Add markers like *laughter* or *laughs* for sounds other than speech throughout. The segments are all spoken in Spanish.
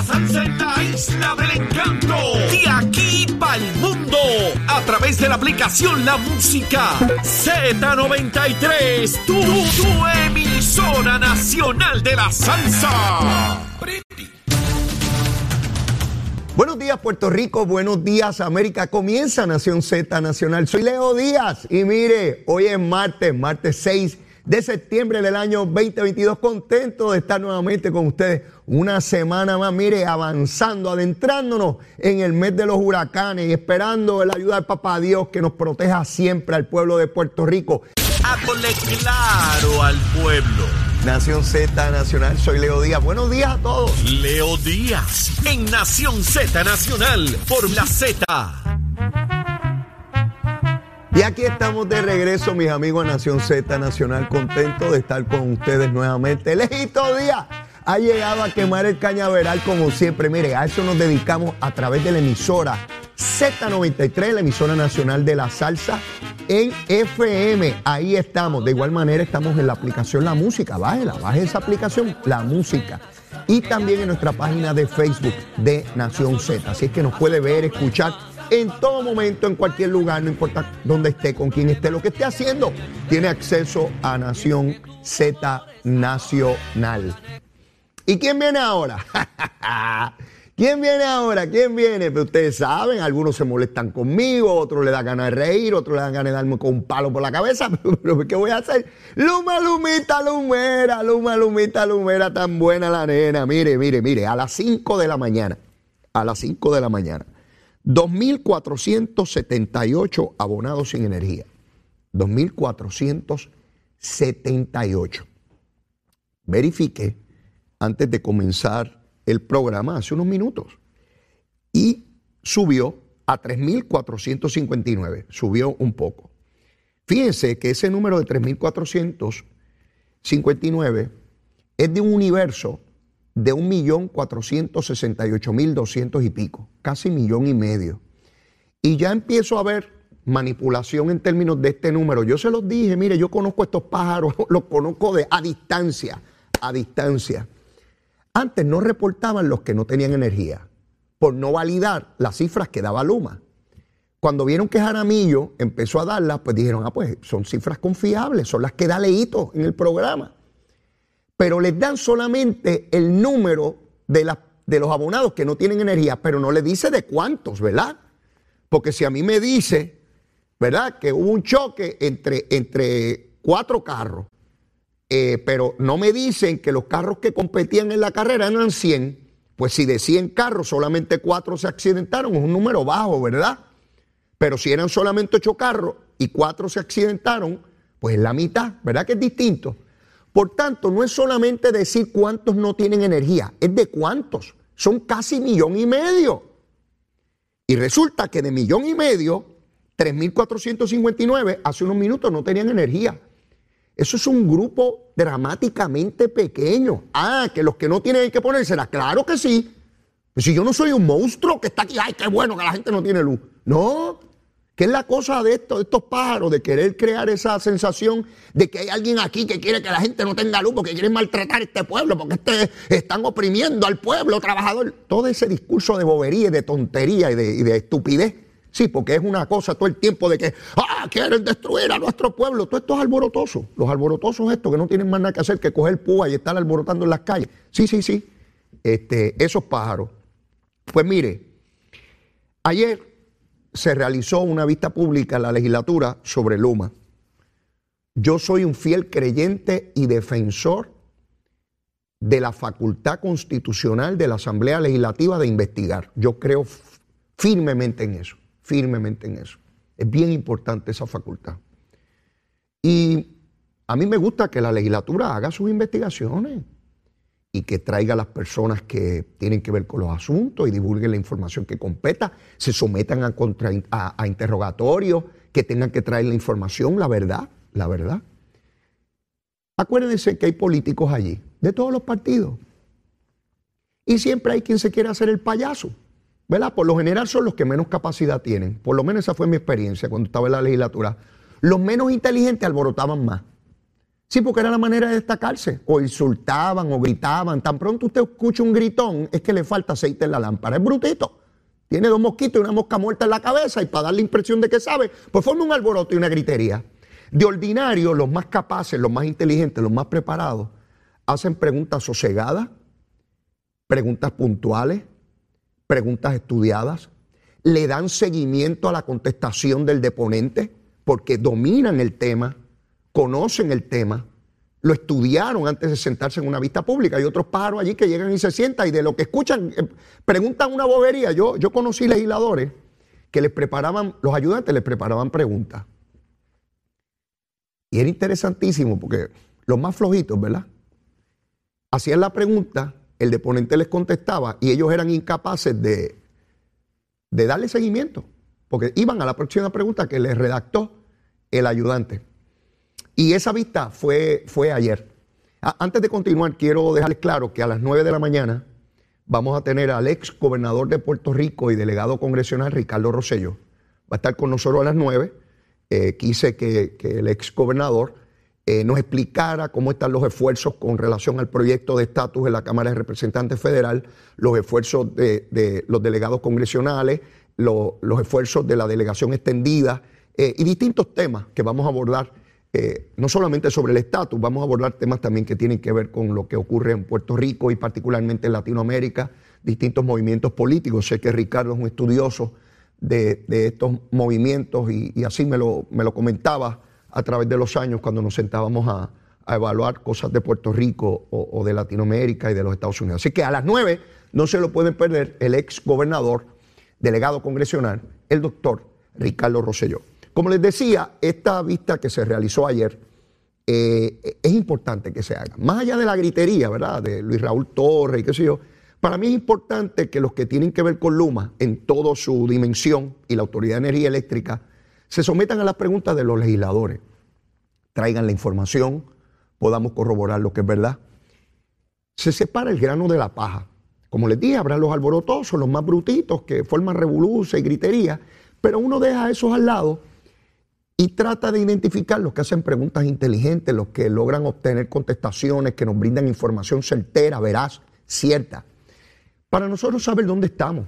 la salsa en la isla del encanto. De aquí para el mundo. A través de la aplicación La Música Z93. Tu, tu emisora nacional de la salsa. Buenos días Puerto Rico, buenos días América. Comienza Nación Z Nacional. Soy Leo Díaz y mire, hoy es martes, martes 6 de septiembre del año 2022. Contento de estar nuevamente con ustedes una semana más, mire, avanzando, adentrándonos en el mes de los huracanes y esperando la ayuda del Papá Dios que nos proteja siempre al pueblo de Puerto Rico. Hágole claro al pueblo. Nación Z Nacional, soy Leo Díaz. Buenos días a todos. Leo Díaz en Nación Z Nacional por la Z. Y aquí estamos de regreso, mis amigos de Nación Z Nacional, contento de estar con ustedes nuevamente. Lejito Díaz ha llegado a quemar el cañaveral como siempre. Mire, a eso nos dedicamos a través de la emisora Z93, la emisora nacional de la salsa en FM. Ahí estamos. De igual manera estamos en la aplicación La Música. Bájela, baje esa aplicación, La Música. Y también en nuestra página de Facebook de Nación Z. Así es que nos puede ver, escuchar en todo momento, en cualquier lugar, no importa dónde esté, con quién esté, lo que esté haciendo, tiene acceso a Nación Z Nacional. ¿Y quién viene ahora? *laughs* ¿Quién viene ahora? ¿Quién viene? Pues ustedes saben, algunos se molestan conmigo, otros le dan ganas de reír, otros le dan ganas de darme con un palo por la cabeza. *laughs* Pero ¿qué voy a hacer? Luma, lumita, lumera, luma, lumita, lumera, tan buena la nena. Mire, mire, mire, a las 5 de la mañana, a las 5 de la mañana, 2.478 abonados sin energía. 2.478. Verifique antes de comenzar el programa hace unos minutos y subió a 3.459, subió un poco. Fíjense que ese número de 3.459 es de un universo de 1.468.200 y pico, casi millón y medio. Y ya empiezo a ver manipulación en términos de este número. Yo se los dije, mire, yo conozco estos pájaros, *laughs* los conozco de, a distancia, a distancia. Antes no reportaban los que no tenían energía, por no validar las cifras que daba Luma. Cuando vieron que Jaramillo empezó a darlas, pues dijeron, ah, pues son cifras confiables, son las que da Leito en el programa. Pero les dan solamente el número de, de los abonados que no tienen energía, pero no le dice de cuántos, ¿verdad? Porque si a mí me dice, ¿verdad? Que hubo un choque entre, entre cuatro carros eh, pero no me dicen que los carros que competían en la carrera eran 100. Pues si de 100 carros solamente 4 se accidentaron, es un número bajo, ¿verdad? Pero si eran solamente 8 carros y 4 se accidentaron, pues es la mitad, ¿verdad que es distinto? Por tanto, no es solamente decir cuántos no tienen energía, es de cuántos. Son casi millón y medio. Y resulta que de millón y medio, 3.459 hace unos minutos no tenían energía. Eso es un grupo dramáticamente pequeño. Ah, que los que no tienen que ponérsela, claro que sí. Pues si yo no soy un monstruo que está aquí, ay, qué bueno que la gente no tiene luz. No, ¿qué es la cosa de, esto, de estos pájaros, de querer crear esa sensación de que hay alguien aquí que quiere que la gente no tenga luz porque quieren maltratar a este pueblo, porque este, están oprimiendo al pueblo trabajador? Todo ese discurso de bobería y de tontería y de, estupidez Sí, porque es una cosa todo el tiempo de que, ah, quieren destruir a nuestro pueblo. Todo esto es alborotoso. Los alborotosos estos que no tienen más nada que hacer que coger púa y estar alborotando en las calles. Sí, sí, sí. Este, esos pájaros. Pues mire, ayer se realizó una vista pública en la legislatura sobre Luma. Yo soy un fiel creyente y defensor de la facultad constitucional de la Asamblea Legislativa de investigar. Yo creo firmemente en eso firmemente en eso. Es bien importante esa facultad. Y a mí me gusta que la legislatura haga sus investigaciones y que traiga a las personas que tienen que ver con los asuntos y divulguen la información que competa, se sometan a, a interrogatorios, que tengan que traer la información, la verdad, la verdad. Acuérdense que hay políticos allí, de todos los partidos. Y siempre hay quien se quiere hacer el payaso. ¿Verdad? Por lo general son los que menos capacidad tienen. Por lo menos esa fue mi experiencia cuando estaba en la legislatura. Los menos inteligentes alborotaban más. Sí, porque era la manera de destacarse. O insultaban o gritaban. Tan pronto usted escucha un gritón, es que le falta aceite en la lámpara. Es brutito. Tiene dos mosquitos y una mosca muerta en la cabeza y para dar la impresión de que sabe, pues forma un alboroto y una gritería. De ordinario, los más capaces, los más inteligentes, los más preparados, hacen preguntas sosegadas, preguntas puntuales, preguntas estudiadas, le dan seguimiento a la contestación del deponente porque dominan el tema, conocen el tema, lo estudiaron antes de sentarse en una vista pública. Hay otros pájaros allí que llegan y se sientan y de lo que escuchan eh, preguntan una bobería. Yo, yo conocí legisladores que les preparaban, los ayudantes les preparaban preguntas. Y era interesantísimo porque los más flojitos, ¿verdad? Hacían la pregunta, el deponente les contestaba y ellos eran incapaces de, de darle seguimiento, porque iban a la próxima pregunta que les redactó el ayudante. Y esa vista fue, fue ayer. Antes de continuar, quiero dejarles claro que a las 9 de la mañana vamos a tener al ex gobernador de Puerto Rico y delegado congresional Ricardo Rosello. Va a estar con nosotros a las 9. Eh, quise que, el ex gobernador eh, nos explicara cómo están los esfuerzos con relación al proyecto de estatus en la Cámara de Representantes Federal, los esfuerzos de, los delegados congresionales, los esfuerzos de la delegación extendida eh, y distintos temas que vamos a abordar eh, no solamente sobre el estatus, vamos a abordar temas también que tienen que ver con lo que ocurre en Puerto Rico y particularmente en Latinoamérica, distintos movimientos políticos. Sé que Ricardo es un estudioso de, estos movimientos y, así me lo, me lo, comentaba a través de los años cuando nos sentábamos a, evaluar cosas de Puerto Rico o, o, de Latinoamérica y de los Estados Unidos. Así que a las nueve no se lo pueden perder el ex gobernador, delegado congresional, el doctor Ricardo Rosselló. Como les decía, esta vista que se realizó ayer eh, es importante que se haga. Más allá de la gritería, ¿verdad? De Luis Raúl Torres y qué sé yo. Para mí es importante que los que tienen que ver con Luma en toda su dimensión y la Autoridad de Energía Eléctrica se sometan a las preguntas de los legisladores. Traigan la información, podamos corroborar lo que es verdad. Se separa el grano de la paja. Como les dije, habrá los alborotosos, los más brutitos que forman revolución y gritería, pero uno deja esos al lado y trata de identificar los que hacen preguntas inteligentes, los que logran obtener contestaciones, que nos brindan información certera, veraz, cierta. Para nosotros saber dónde estamos.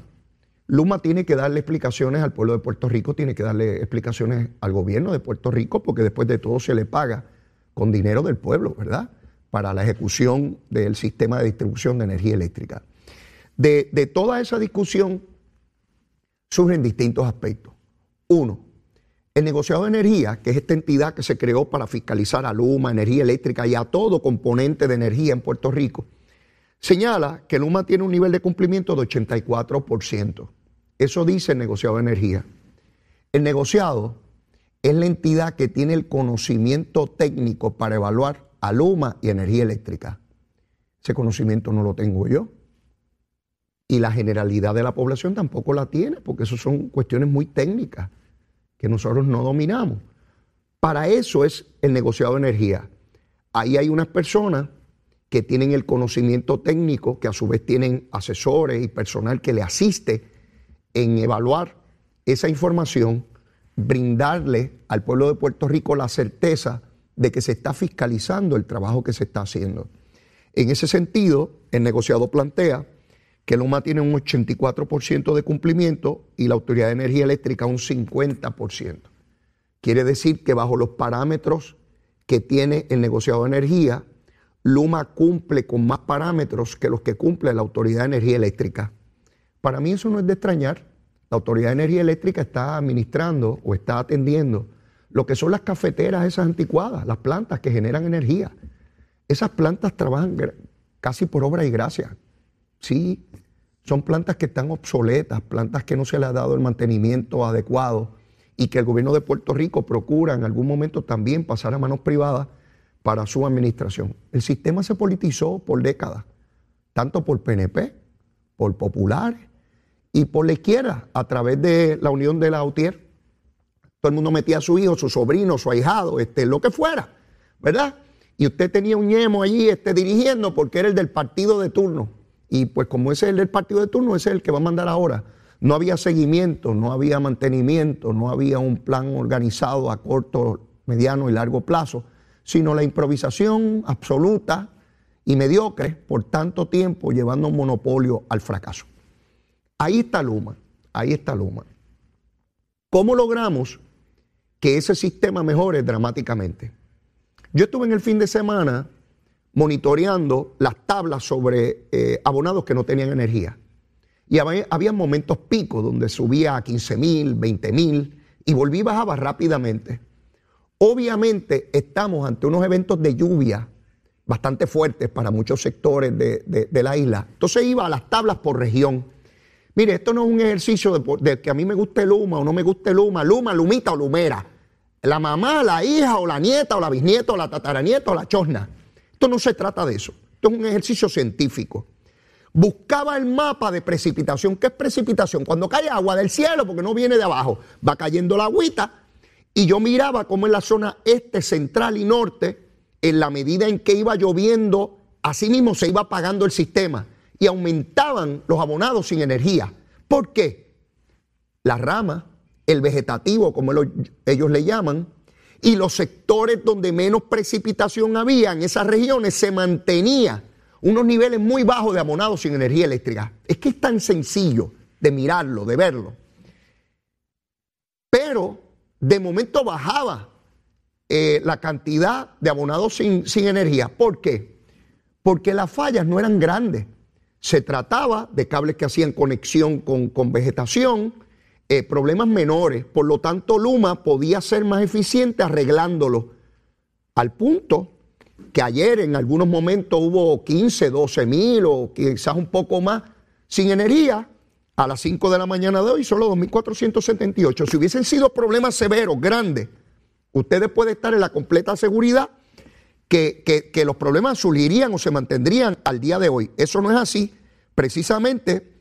Luma tiene que darle explicaciones al pueblo de Puerto Rico, tiene que darle explicaciones al gobierno de Puerto Rico, porque después de todo se le paga con dinero del pueblo, ¿verdad? Para la ejecución del sistema de distribución de energía eléctrica. De, de toda esa discusión surgen distintos aspectos. Uno, el negociado de energía, que es esta entidad que se creó para fiscalizar a Luma, energía eléctrica y a todo componente de energía en Puerto Rico, señala que Luma tiene un nivel de cumplimiento de 84%. Eso dice el negociado de energía. El negociado es la entidad que tiene el conocimiento técnico para evaluar a Luma y energía eléctrica. Ese conocimiento no lo tengo yo. Y la generalidad de la población tampoco la tiene, porque eso son cuestiones muy técnicas que nosotros no dominamos. Para eso es el negociado de energía. Ahí hay unas personas que tienen el conocimiento técnico, que a su vez tienen asesores y personal que le asiste en evaluar esa información, brindarle al pueblo de Puerto Rico la certeza de que se está fiscalizando el trabajo que se está haciendo. En ese sentido, el negociado plantea que Luma tiene un 84% de cumplimiento y la Autoridad de Energía Eléctrica un 50%. Quiere decir que bajo los parámetros que tiene el negociado de energía, Luma cumple con más parámetros que los que cumple la Autoridad de Energía Eléctrica. Para mí eso no es de extrañar. La Autoridad de Energía Eléctrica está administrando o está atendiendo lo que son las cafeteras esas anticuadas, las plantas que generan energía. Esas plantas trabajan casi por obra y gracia. Sí, son plantas que están obsoletas, plantas que no se les ha dado el mantenimiento adecuado y que el gobierno de Puerto Rico procura en algún momento también pasar a manos privadas para su administración. El sistema se politizó por décadas. tanto por PNP, por populares y por la izquierda, a través de la unión de la UTIER. Todo el mundo metía a su hijo, su sobrino, su ahijado, este, lo que fuera, ¿verdad? Y usted tenía un ñemo allí este, dirigiendo porque era el del partido de turno. Y pues como ese es el partido de turno, ese es el que va a mandar ahora. No había seguimiento, no había mantenimiento, no había un plan organizado a corto, mediano y largo plazo, sino la improvisación absoluta y mediocre por tanto tiempo llevando un monopolio al fracaso. Ahí está Luma, ahí está Luma. ¿Cómo logramos que ese sistema mejore dramáticamente? Yo estuve en el fin de semana monitoreando las tablas sobre eh, abonados que no tenían energía. Y había, momentos picos donde subía a 15 mil, 20 mil y volví y bajaba rápidamente. Obviamente estamos ante unos eventos de lluvia bastante fuertes para muchos sectores de, la isla. Entonces iba a las tablas por región. Mire, esto no es un ejercicio de, de, que a mí me guste Luma o no me guste Luma, Luma, Lumita o Lumera. La mamá, la hija o la nieta o la bisnieta o la tataranieta o la chosna. Esto no se trata de eso. Esto es un ejercicio científico. Buscaba el mapa de precipitación. ¿Qué es precipitación? Cuando cae agua del cielo, porque no viene de abajo, va cayendo la agüita. Y yo miraba cómo en la zona este, central y norte, en la medida en que iba lloviendo, así mismo se iba apagando el sistema y aumentaban los abonados sin energía. ¿Por qué? La rama, el vegetativo, como ellos le llaman, y los sectores donde menos precipitación había en esas regiones se mantenía unos niveles muy bajos de abonados sin energía eléctrica. Es que es tan sencillo de mirarlo, de verlo. Pero de momento bajaba eh, la cantidad de abonados sin, energía. ¿Por qué? Porque las fallas no eran grandes. Se trataba de cables que hacían conexión con, con vegetación, eh, problemas menores. Por lo tanto, Luma podía ser más eficiente arreglándolo. Al punto que ayer en algunos momentos hubo 15, 12 mil o quizás un poco más sin energía. A las 5 de la mañana de hoy, solo 2.478. Si hubiesen sido problemas severos, grandes, ustedes pueden estar en la completa seguridad que, que, los problemas surgirían o se mantendrían al día de hoy. Eso no es así, precisamente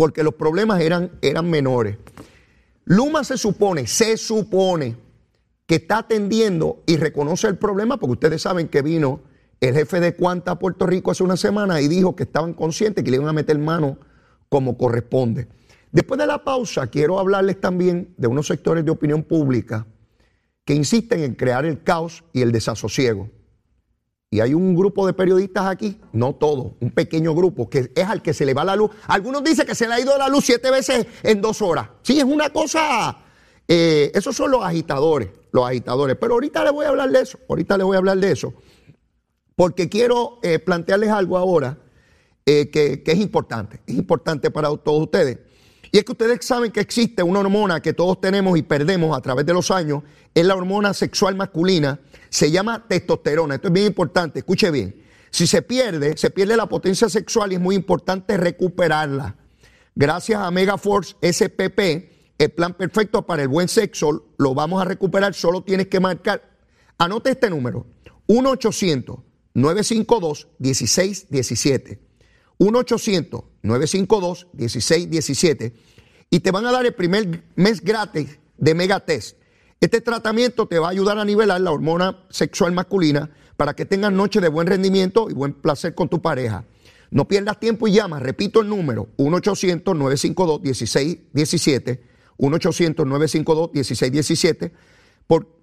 porque los problemas eran, eran menores. Luma se supone, se supone que está atendiendo y reconoce el problema, porque ustedes saben que vino el jefe de Cuanta a Puerto Rico hace una semana y dijo que estaban conscientes que le iban a meter mano como corresponde. Después de la pausa, quiero hablarles también de unos sectores de opinión pública que insisten en crear el caos y el desasosiego. Y hay un grupo de periodistas aquí, no todos, un pequeño grupo, que es al que se le va la luz. Algunos dicen que se le ha ido la luz siete veces en dos horas. Sí, es una cosa. Eh, esos son los agitadores, los agitadores. Pero ahorita les voy a hablar de eso, ahorita les voy a hablar de eso. Porque quiero eh, plantearles algo ahora eh, que, que es importante, es importante para todos ustedes. Y es que ustedes saben que existe una hormona que todos tenemos y perdemos a través de los años, es la hormona sexual masculina se llama testosterona. Esto es bien importante, escuche bien. Si se pierde, se pierde la potencia sexual y es muy importante recuperarla. Gracias a Megaforce SPP, el plan perfecto para el buen sexo, lo vamos a recuperar, solo tienes que marcar, anote este número, 1-800-952-1617. 1-800-952-1617 y te van a dar el primer mes gratis de Megatest. Este tratamiento te va a ayudar a nivelar la hormona sexual masculina para que tengas noches de buen rendimiento y buen placer con tu pareja. No pierdas tiempo y llama, repito el número, 1-800-952-1617, 1-800-952-1617,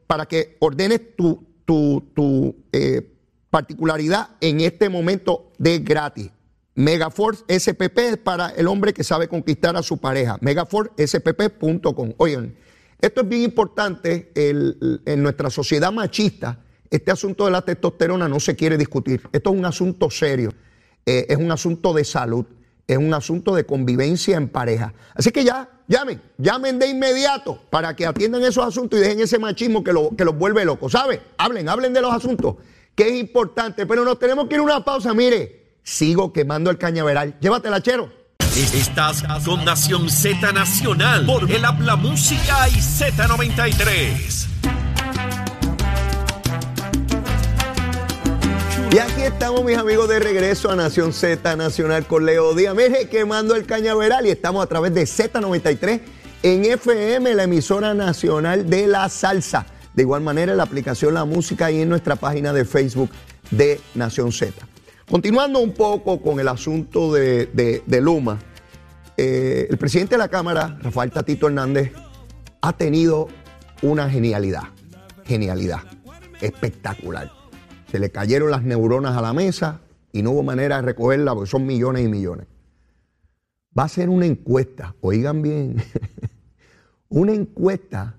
para que ordenes tu, tu, eh, particularidad en este momento de gratis. Megaforce SPP es para el hombre que sabe conquistar a su pareja. Megaforcespp.com. Oigan, esto es bien importante en nuestra sociedad machista. Este asunto de la testosterona no se quiere discutir. Esto es un asunto serio. Eh, es un asunto de salud. Es un asunto de convivencia en pareja. Así que ya, llamen, llamen de inmediato para que atiendan esos asuntos y dejen ese machismo que, lo, que los vuelve locos. ¿Sabe? Hablen, hablen de los asuntos, que es importante. Pero nos tenemos que ir a una pausa. Mire, sigo quemando el cañaveral. Llévatela, chero. Estás con Nación Z Nacional por el Habla Música y Z93. Y aquí estamos, mis amigos, de regreso a Nación Z Nacional con Leo Díaz. Mire, quemando el cañaveral y estamos a través de Z93 en FM, la emisora nacional de la salsa. De igual manera, en la aplicación La Música y en nuestra página de Facebook de Nación Z. Continuando un poco con el asunto de, Luma, eh, el presidente de la Cámara, Rafael Tatito Hernández, ha tenido una genialidad, genialidad, espectacular. Se le cayeron las neuronas a la mesa y no hubo manera de recogerla porque son millones y millones. Va a ser una encuesta, oigan bien, *laughs* una encuesta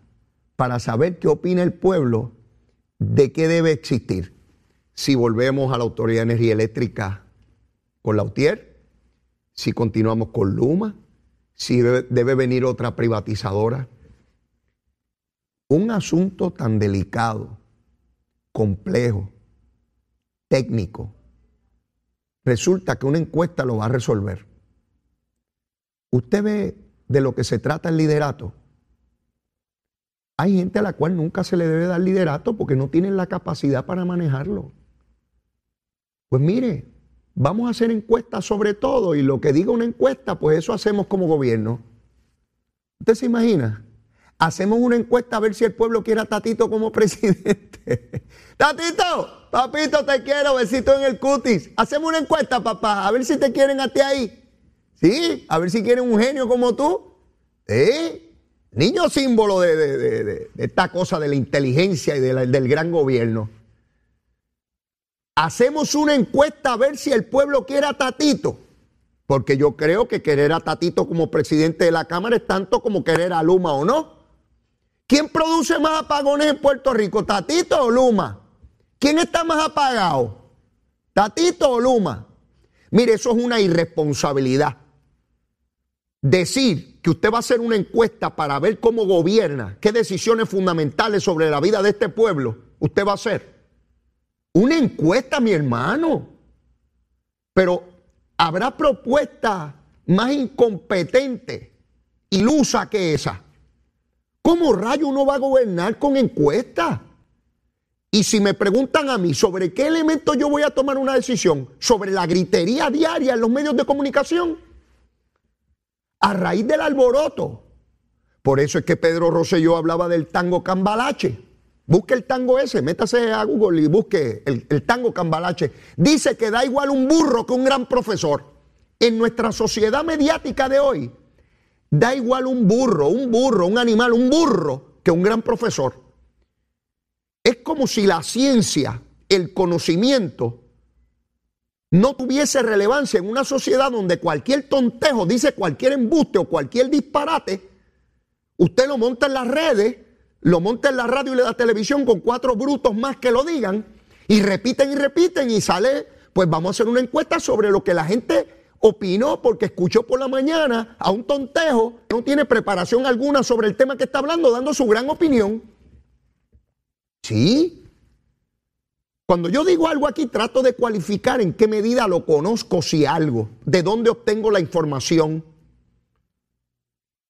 para saber qué opina el pueblo de qué debe existir. Si volvemos a la Autoridad de Energía Eléctrica con la UTIER, si continuamos con Luma, si debe venir otra privatizadora. Un asunto tan delicado, complejo, técnico. Resulta que una encuesta lo va a resolver. Usted ve de lo que se trata el liderato. Hay gente a la cual nunca se le debe dar liderato porque no tienen la capacidad para manejarlo. Pues mire, vamos a hacer encuestas sobre todo y lo que diga una encuesta, pues eso hacemos como gobierno. ¿Usted se imagina? Hacemos una encuesta a ver si el pueblo quiere a Tatito como *laughs* presidente. Tatito, papito, te quiero, besito en el cutis. Hacemos una encuesta, papá, a ver si te quieren a ti ahí. Sí, a ver si quieren un genio como tú. Sí. Niño símbolo de, esta cosa de la inteligencia y del gran gobierno. Hacemos una encuesta a ver si el pueblo quiere a Tatito. Porque yo creo que querer a Tatito como presidente de la Cámara es tanto como querer a Luma o no. ¿Quién produce más apagones en Puerto Rico, Tatito o Luma? ¿Quién está más apagado? ¿Tatito o Luma? Mire, eso es una irresponsabilidad. Decir que usted va a hacer una encuesta para ver cómo gobierna, qué decisiones fundamentales sobre la vida de este pueblo usted va a hacer. Una encuesta, mi hermano. Pero habrá propuesta más incompetente, ilusa que esa. ¿Cómo rayo uno va a gobernar con encuestas? Y si me preguntan a mí sobre qué elemento yo voy a tomar una decisión, sobre la gritería diaria en los medios de comunicación, a raíz del alboroto. Por eso es que Pedro Rosselló hablaba del tango cambalache. Busque el tango ese, métase a Google y busque el, el tango cambalache. Dice que da igual un burro que un gran profesor. En nuestra sociedad mediática de hoy, Da igual un burro, un burro, un animal, un burro, que un gran profesor. Es como si la ciencia, el conocimiento, no tuviese relevancia en una sociedad donde cualquier tontejo dice cualquier embuste o cualquier disparate, usted lo monta en las redes, lo monta en la radio y la televisión con cuatro brutos más que lo digan, y repiten y repiten y sale, pues vamos a hacer una encuesta sobre lo que la gente opinó porque escuchó por la mañana a un tontejo, no tiene preparación alguna sobre el tema que está hablando, dando su gran opinión. Sí. Cuando yo digo algo aquí, trato de cualificar en qué medida lo conozco, si algo, de dónde obtengo la información.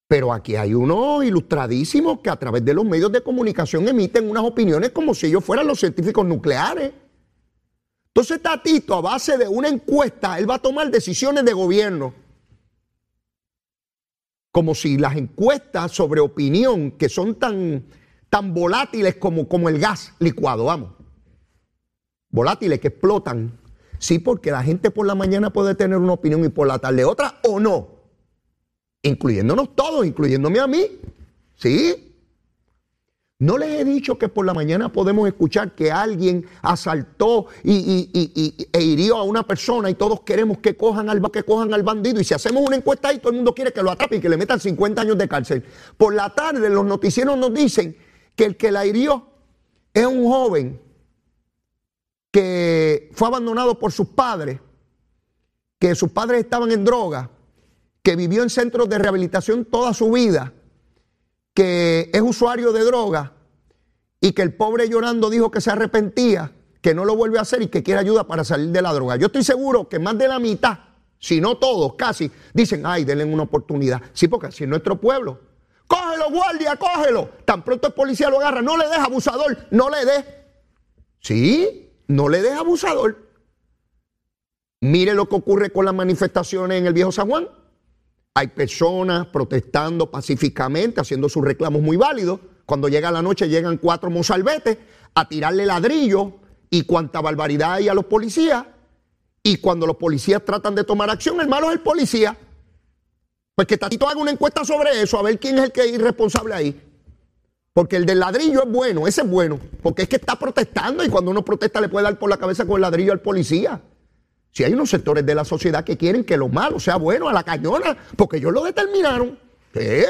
Pero aquí hay unos ilustradísimos que a través de los medios de comunicación emiten unas opiniones como si ellos fueran los científicos nucleares. Entonces Tatito, a base de una encuesta, él va a tomar decisiones de gobierno. Como si las encuestas sobre opinión, que son tan, tan volátiles como, como el gas licuado, vamos. Volátiles que explotan. Sí, porque la gente por la mañana puede tener una opinión y por la tarde otra o no. Incluyéndonos todos, incluyéndome a mí. ¿Sí? No les he dicho que por la mañana podemos escuchar que alguien asaltó y, e hirió a una persona y todos queremos que cojan, al, que cojan al bandido. Y si hacemos una encuesta ahí, todo el mundo quiere que lo atrape y que le metan 50 años de cárcel. Por la tarde los noticieros nos dicen que el que la hirió es un joven que fue abandonado por sus padres, que sus padres estaban en droga, que vivió en centros de rehabilitación toda su vida que es usuario de droga y que el pobre llorando dijo que se arrepentía, que no lo vuelve a hacer y que quiere ayuda para salir de la droga. Yo estoy seguro que más de la mitad, si no todos, casi, dicen, ay, denle una oportunidad. Sí, porque así es nuestro pueblo. Cógelo, guardia, cógelo. Tan pronto el policía lo agarra, no le des abusador, no le des. Sí, no le des abusador. Mire lo que ocurre con las manifestaciones en el viejo San Juan. Hay personas protestando pacíficamente, haciendo sus reclamos muy válidos. Cuando llega la noche llegan cuatro mozalbetes a tirarle ladrillo y cuanta barbaridad hay a los policías. Y cuando los policías tratan de tomar acción, el malo es el policía. Pues que Tatito haga una encuesta sobre eso, a ver quién es el que es irresponsable ahí. Porque el del ladrillo es bueno, ese es bueno, porque es que está protestando y cuando uno protesta le puede dar por la cabeza con el ladrillo al policía. Si hay unos sectores de la sociedad que quieren que lo malo sea bueno a la cañona, porque ellos lo determinaron. ¿Qué?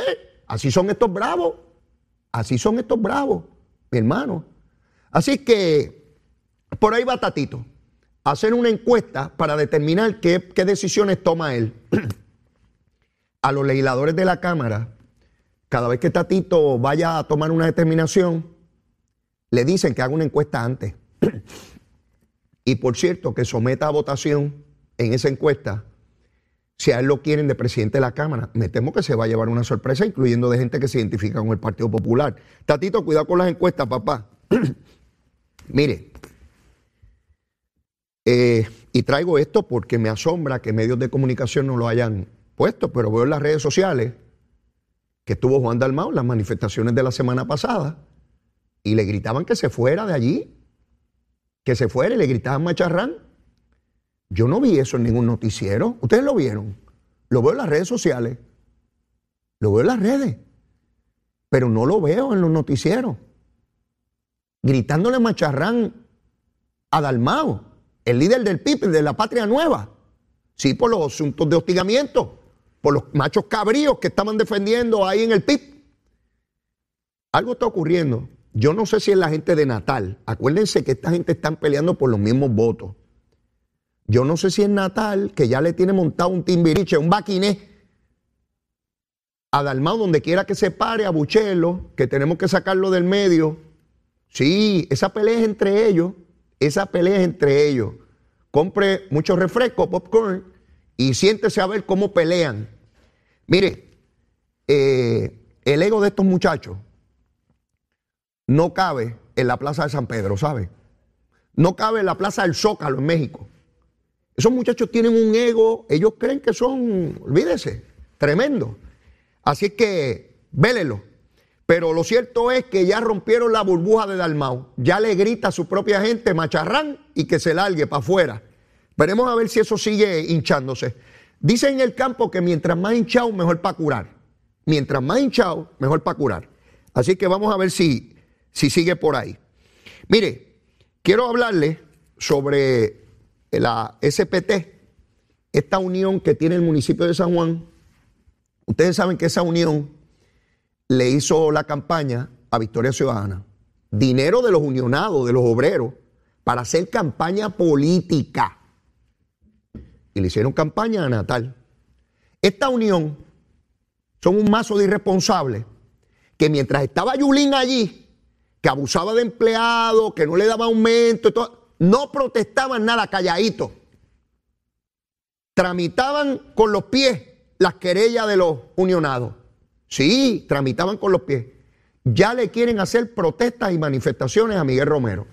Así son estos bravos. Así son estos bravos, mi hermano. Así que por ahí va Tatito. Hacer una encuesta para determinar qué, qué decisiones toma él. *clears throat* a los legisladores de la Cámara cada vez que Tatito vaya a tomar una determinación, le dicen que haga una encuesta antes. *clears throat* y por cierto, que someta a votación en esa encuesta si a él lo quieren de presidente de la Cámara. Me temo que se va a llevar una sorpresa, incluyendo de gente que se identifica con el Partido Popular. Tatito, cuidado con las encuestas, papá. *clears throat* Mire, eh, y traigo esto porque me asombra que medios de comunicación no lo hayan puesto, pero veo en las redes sociales que estuvo Juan Dalmao en las manifestaciones de la semana pasada y le gritaban que se fuera de allí, que se fuera y le gritaban macharrán. Yo no vi eso en ningún noticiero. ¿Ustedes lo vieron? Lo veo en las redes sociales. Lo veo en las redes. Pero no lo veo en los noticieros. Gritándole macharrán a Dalmao, el líder del PIB, de la Patria Nueva. Sí, por los asuntos de hostigamiento por los machos cabríos que estaban defendiendo ahí en el PIB. Algo está ocurriendo. Yo no sé si es la gente de Natal. Acuérdense que esta gente están peleando por los mismos votos. Yo no sé si es Natal, que ya le tiene montado un timbiriche, un baquiné, a Dalmau, donde quiera que se pare, a Buchelo, que tenemos que sacarlo del medio. Sí, esa pelea es entre ellos. Esa pelea es entre ellos. Compre mucho refresco, popcorn, y siéntese a ver cómo pelean. Mire, eh, el ego de estos muchachos no cabe en la Plaza de San Pedro, ¿sabe? No cabe en la Plaza del Zócalo en México. Esos muchachos tienen un ego, ellos creen que son, olvídese, tremendo. Así que, vélelo. Pero lo cierto es que ya rompieron la burbuja de Dalmau. Ya le grita a su propia gente macharrán y que se largue para afuera. Veremos a ver si eso sigue hinchándose. Dice en el campo que mientras más hinchado, mejor para curar. Mientras más hinchado, mejor para curar. Así que vamos a ver si, si sigue por ahí. Mire, quiero hablarle sobre la SPT, esta unión que tiene el municipio de San Juan. Ustedes saben que esa unión le hizo la campaña a Victoria Ciudadana. Dinero de los unionados, de los obreros, para hacer campaña política y le hicieron campaña a Natal. Esta unión son un mazo de irresponsables que mientras estaba Yulín allí, que abusaba de empleados, que no le daba aumento, no protestaban nada calladito. Tramitaban con los pies las querellas de los unionados. Sí, tramitaban con los pies. Ya le quieren hacer protestas y manifestaciones a Miguel Romero.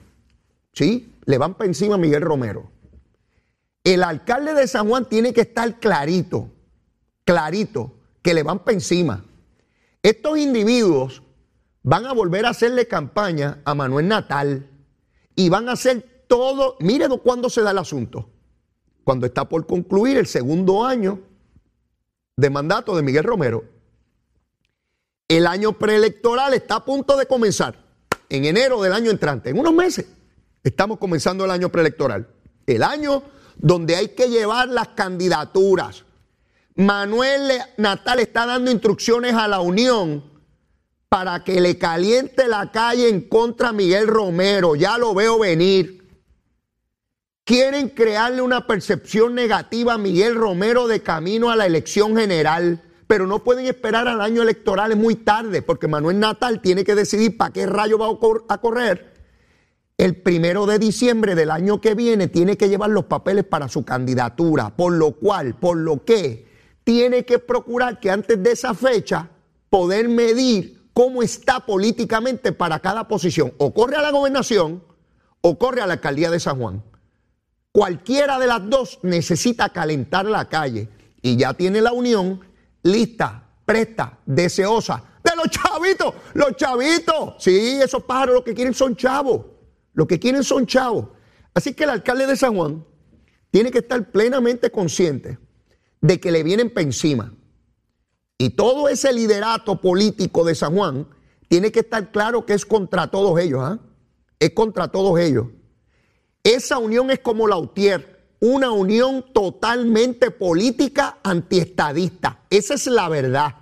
Sí, le van para encima a Miguel Romero el alcalde de San Juan tiene que estar clarito, clarito, que le van para encima. Estos individuos van a volver a hacerle campaña a Manuel Natal y van a hacer todo, mire cuándo se da el asunto, cuando está por concluir el segundo año de mandato de Miguel Romero. El año preelectoral está a punto de comenzar, en enero del año entrante, en unos meses. Estamos comenzando el año preelectoral. El año donde hay que llevar las candidaturas. Manuel Natal está dando instrucciones a la Unión para que le caliente la calle en contra Miguel Romero. Ya lo veo venir. Quieren crearle una percepción negativa a Miguel Romero de camino a la elección general, pero no pueden esperar al año electoral, es muy tarde, porque Manuel Natal tiene que decidir para qué rayo va a correr el primero de diciembre del año que viene tiene que llevar los papeles para su candidatura, por lo cual, por lo que tiene que procurar que antes de esa fecha poder medir cómo está políticamente para cada posición. O corre a la gobernación o corre a la alcaldía de San Juan. Cualquiera de las dos necesita calentar la calle y ya tiene la unión lista, presta, deseosa de los chavitos, los chavitos. Sí, esos pájaros lo que quieren son chavos, lo que quieren son chavos. Así que el alcalde de San Juan tiene que estar plenamente consciente de que le vienen para encima. Y todo ese liderato político de San Juan tiene que estar claro que es contra todos ellos, ¿ah? Es contra todos ellos. Esa unión es como la UTIER, una unión totalmente política antiestadista. Esa es la verdad.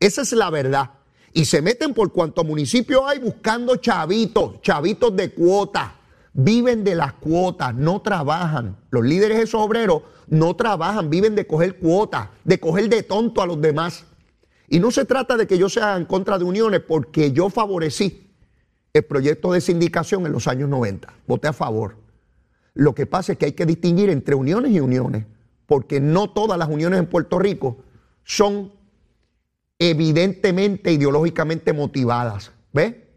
Esa es la verdad. Y se meten por cuanto municipio hay buscando chavitos, chavitos de cuota. Viven de las cuotas, no trabajan. Los líderes esos obreros no trabajan, viven de coger cuotas, de coger de tonto a los demás. Y no se trata de que yo sea en contra de uniones porque yo favorecí el proyecto de sindicación en los años 90. Voté a favor. Lo que pasa es que hay que distinguir entre uniones y uniones, porque no todas las uniones en Puerto Rico son evidentemente ideológicamente motivadas. ¿Ve?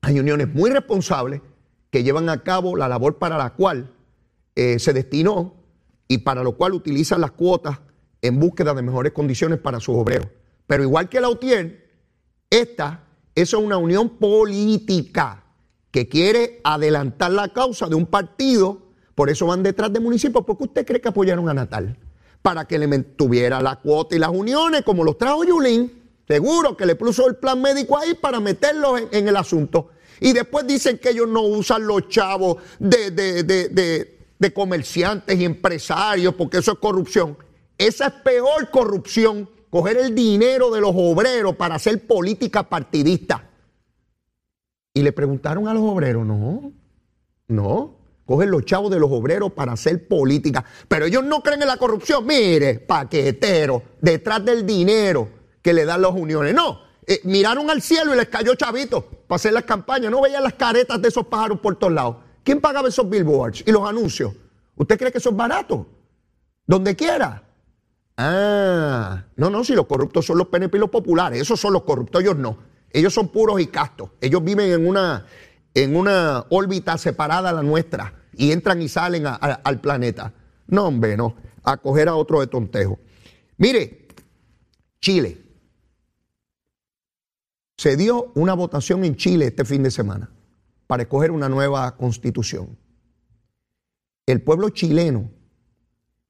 Hay uniones muy responsables que llevan a cabo la labor para la cual eh, se destinó y para lo cual utilizan las cuotas en búsqueda de mejores condiciones para sus obreros. Pero igual que la UTIER, esta es una unión política que quiere adelantar la causa de un partido, por eso van detrás de municipios, porque usted cree que apoyaron a Natal, para que le tuviera la cuota y las uniones, como los trajo Yulín, seguro que le puso el plan médico ahí para meterlos en, el asunto. Y después dicen que ellos no usan los chavos de, de comerciantes y empresarios, porque eso es corrupción. Esa es peor corrupción coger el dinero de los obreros para hacer política partidista. Y le preguntaron a los obreros, no, no, cogen los chavos de los obreros para hacer política. Pero ellos no creen en la corrupción. Mire, paquetero, detrás del dinero que le dan las uniones. No, eh, miraron al cielo y les cayó chavito para hacer las campañas. No veían las caretas de esos pájaros por todos lados. ¿Quién pagaba esos billboards y los anuncios? ¿Usted cree que eso es barato? Donde quiera. Ah, no, no, si los corruptos son los PNP y los populares, esos son los corruptos, ellos no. Ellos son puros y castos. Ellos viven en una, en una órbita separada a la nuestra y entran y salen al planeta. No, hombre, no. A coger a otro de tontejo. Mire, Chile. Se dio una votación en Chile este fin de semana para escoger una nueva constitución. El pueblo chileno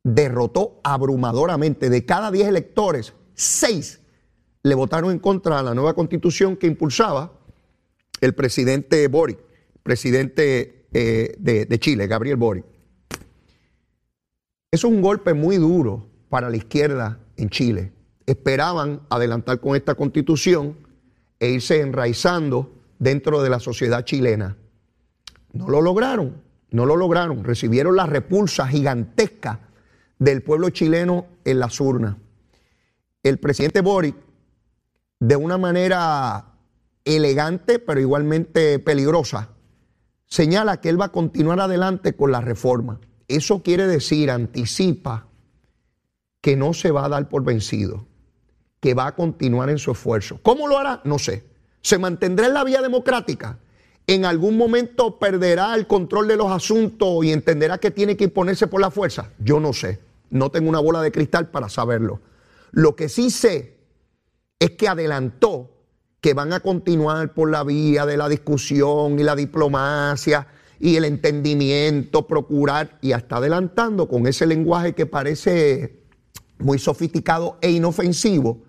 derrotó abrumadoramente. De cada 10 electores, 6 le votaron en contra de la nueva constitución que impulsaba el presidente Boric, presidente eh, de, de, Chile, Gabriel Boric. Eso es un golpe muy duro para la izquierda en Chile. Esperaban adelantar con esta constitución e irse enraizando dentro de la sociedad chilena. No lo lograron, no lo lograron. Recibieron la repulsa gigantesca del pueblo chileno en las urnas. El presidente Boric, de una manera elegante, pero igualmente peligrosa, señala que él va a continuar adelante con la reforma. Eso quiere decir, anticipa que no se va a dar por vencido, que va a continuar en su esfuerzo. ¿Cómo lo hará? No sé. ¿Se mantendrá en la vía democrática? ¿En algún momento perderá el control de los asuntos y entenderá que tiene que imponerse por la fuerza? Yo no sé. No tengo una bola de cristal para saberlo. Lo que sí sé es que adelantó que van a continuar por la vía de la discusión y la diplomacia y el entendimiento, procurar, y hasta adelantando con ese lenguaje que parece muy sofisticado e inofensivo,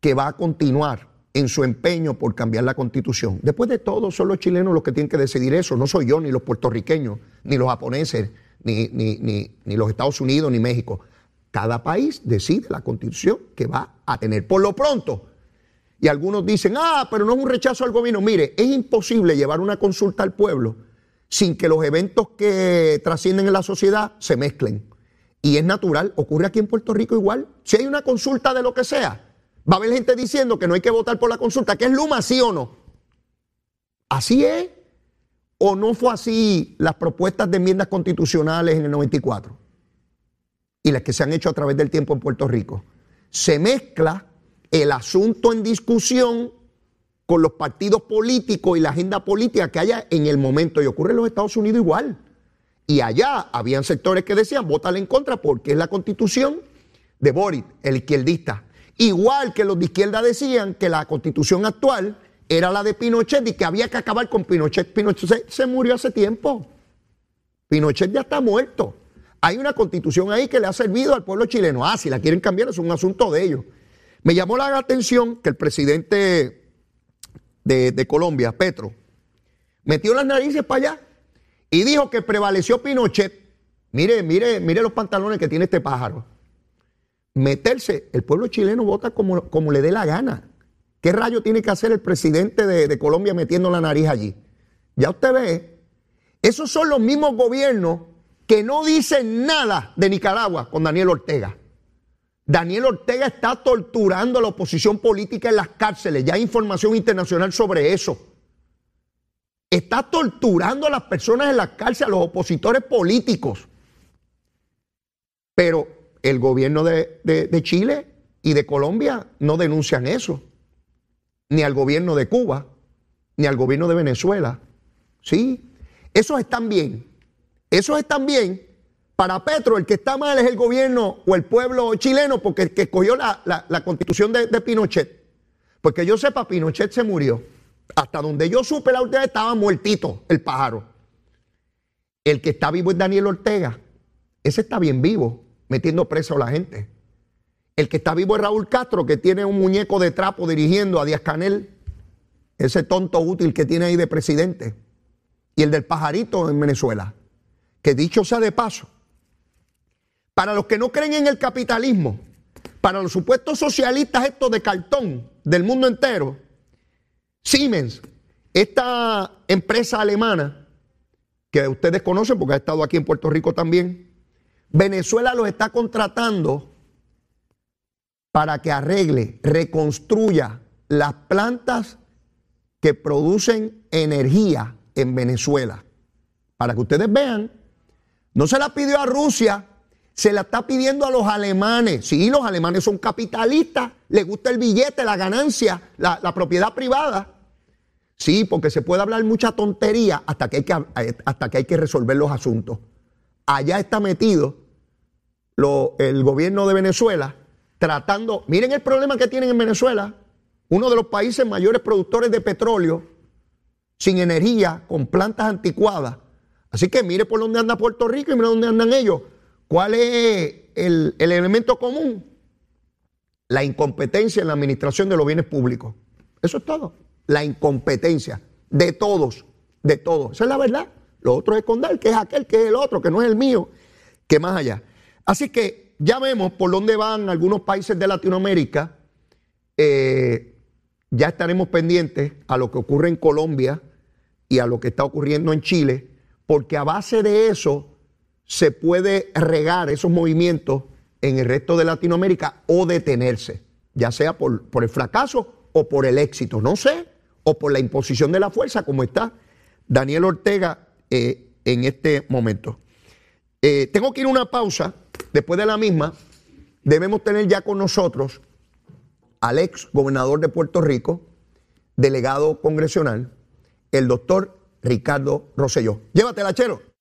que va a continuar en su empeño por cambiar la constitución. Después de todo, son los chilenos los que tienen que decidir eso, no soy yo, ni los puertorriqueños, ni los japoneses, ni, ni, ni, los Estados Unidos, ni México. Cada país decide la constitución que va a tener. Por lo pronto, y algunos dicen, ah, pero no es un rechazo al gobierno. Mire, es imposible llevar una consulta al pueblo sin que los eventos que trascienden en la sociedad se mezclen. Y es natural, ocurre aquí en Puerto Rico igual. Si hay una consulta de lo que sea, va a haber gente diciendo que no hay que votar por la consulta, que es Luma, sí o no. Así es. ¿O no fue así las propuestas de enmiendas constitucionales en el 94? Y las que se han hecho a través del tiempo en Puerto Rico. Se mezcla el asunto en discusión con los partidos políticos y la agenda política que haya en el momento. Y ocurre en los Estados Unidos igual. Y allá habían sectores que decían, vótale en contra porque es la constitución de Boric, el izquierdista. Igual que los de izquierda decían que la constitución actual era la de Pinochet y que había que acabar con Pinochet. Pinochet se, murió hace tiempo. Pinochet ya está muerto. Hay una constitución ahí que le ha servido al pueblo chileno. Ah, si la quieren cambiar es un asunto de ellos. Me llamó la atención que el presidente de, de Colombia, Petro, metió las narices para allá y dijo que prevaleció Pinochet. Mire, mire, mire los pantalones que tiene este pájaro. Meterse, el pueblo chileno vota como, como le dé la gana. ¿Qué rayo tiene que hacer el presidente de, Colombia metiendo la nariz allí? Ya usted ve, esos son los mismos gobiernos que no dicen nada de Nicaragua con Daniel Ortega. Daniel Ortega está torturando a la oposición política en las cárceles. Ya hay información internacional sobre eso está torturando a las personas en la cárcel, a los opositores políticos. Pero el gobierno de, Chile y de Colombia no denuncian eso, ni al gobierno de Cuba, ni al gobierno de Venezuela. Sí, esos están bien. Esos están bien. Para Petro, el que está mal es el gobierno o el pueblo chileno, porque el que escogió la, constitución de, de Pinochet. Porque yo sepa, Pinochet se murió. Hasta donde yo supe la última estaba muertito el pájaro. El que está vivo es Daniel Ortega. Ese está bien vivo, metiendo preso a la gente. El que está vivo es Raúl Castro, que tiene un muñeco de trapo dirigiendo a Díaz Canel. Ese tonto útil que tiene ahí de presidente. Y el del pajarito en Venezuela. Que dicho sea de paso, para los que no creen en el capitalismo, para los supuestos socialistas estos de cartón del mundo entero, Siemens, esta empresa alemana, que ustedes conocen porque ha estado aquí en Puerto Rico también, Venezuela los está contratando para que arregle, reconstruya las plantas que producen energía en Venezuela. Para que ustedes vean, no se la pidió a Rusia, se la está pidiendo a los alemanes. Sí, los alemanes son capitalistas, les gusta el billete, la ganancia, la, propiedad privada. Sí, porque se puede hablar mucha tontería hasta que hay que, hasta que, hay que resolver los asuntos. Allá está metido el gobierno de Venezuela tratando, miren el problema que tienen en Venezuela, uno de los países mayores productores de petróleo, sin energía, con plantas anticuadas. Así que mire por dónde anda Puerto Rico y mire dónde andan ellos. ¿Cuál es el, elemento común? La incompetencia en la administración de los bienes públicos. Eso es todo. La incompetencia de todos, de todos. Esa es la verdad. Lo otro es esconder, que es aquel, que es el otro, que no es el mío, que más allá. Así que ya vemos por dónde van algunos países de Latinoamérica. Eh, ya estaremos pendientes a lo que ocurre en Colombia y a lo que está ocurriendo en Chile, porque a base de eso se puede regar esos movimientos en el resto de Latinoamérica o detenerse, ya sea por, el fracaso o por el éxito, no sé, o por la imposición de la fuerza, como está Daniel Ortega eh, en este momento. Eh, tengo que ir a una pausa, después de la misma, debemos tener ya con nosotros al ex gobernador de Puerto Rico, delegado congresional, el doctor Ricardo Rosselló. Llévatela, chero.